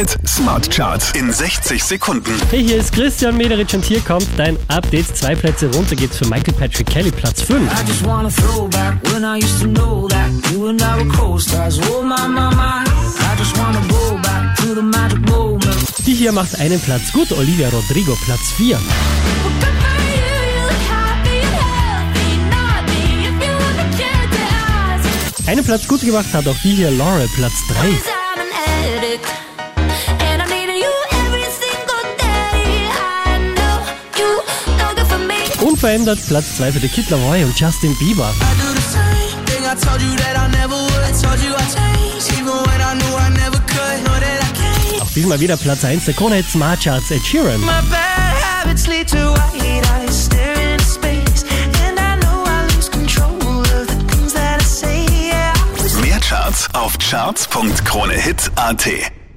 Hit Smart Charts in 60 Sekunden. Hey, hier ist Christian Mederitsch und hier kommt dein Update. Zwei Plätze runter geht's für Michael Patrick Kelly, Platz 5. I just wanna throw back when I used to know that you and I were co-stars. Oh my, my, my. I just wanna go back to the magic moment. Die hier macht einen Platz gut, Olivia Rodrigo, Platz 4. Einen Platz gut gemacht hat auch die hier Laurel, Platz 3. Unverändert Platz 2 für The Kid Laroi und Justin Bieber. Auch diesmal wieder Platz 1 der Krone Hit Smart Charts, Ed Sheeran. Mehr Charts auf charts.kronehit.at.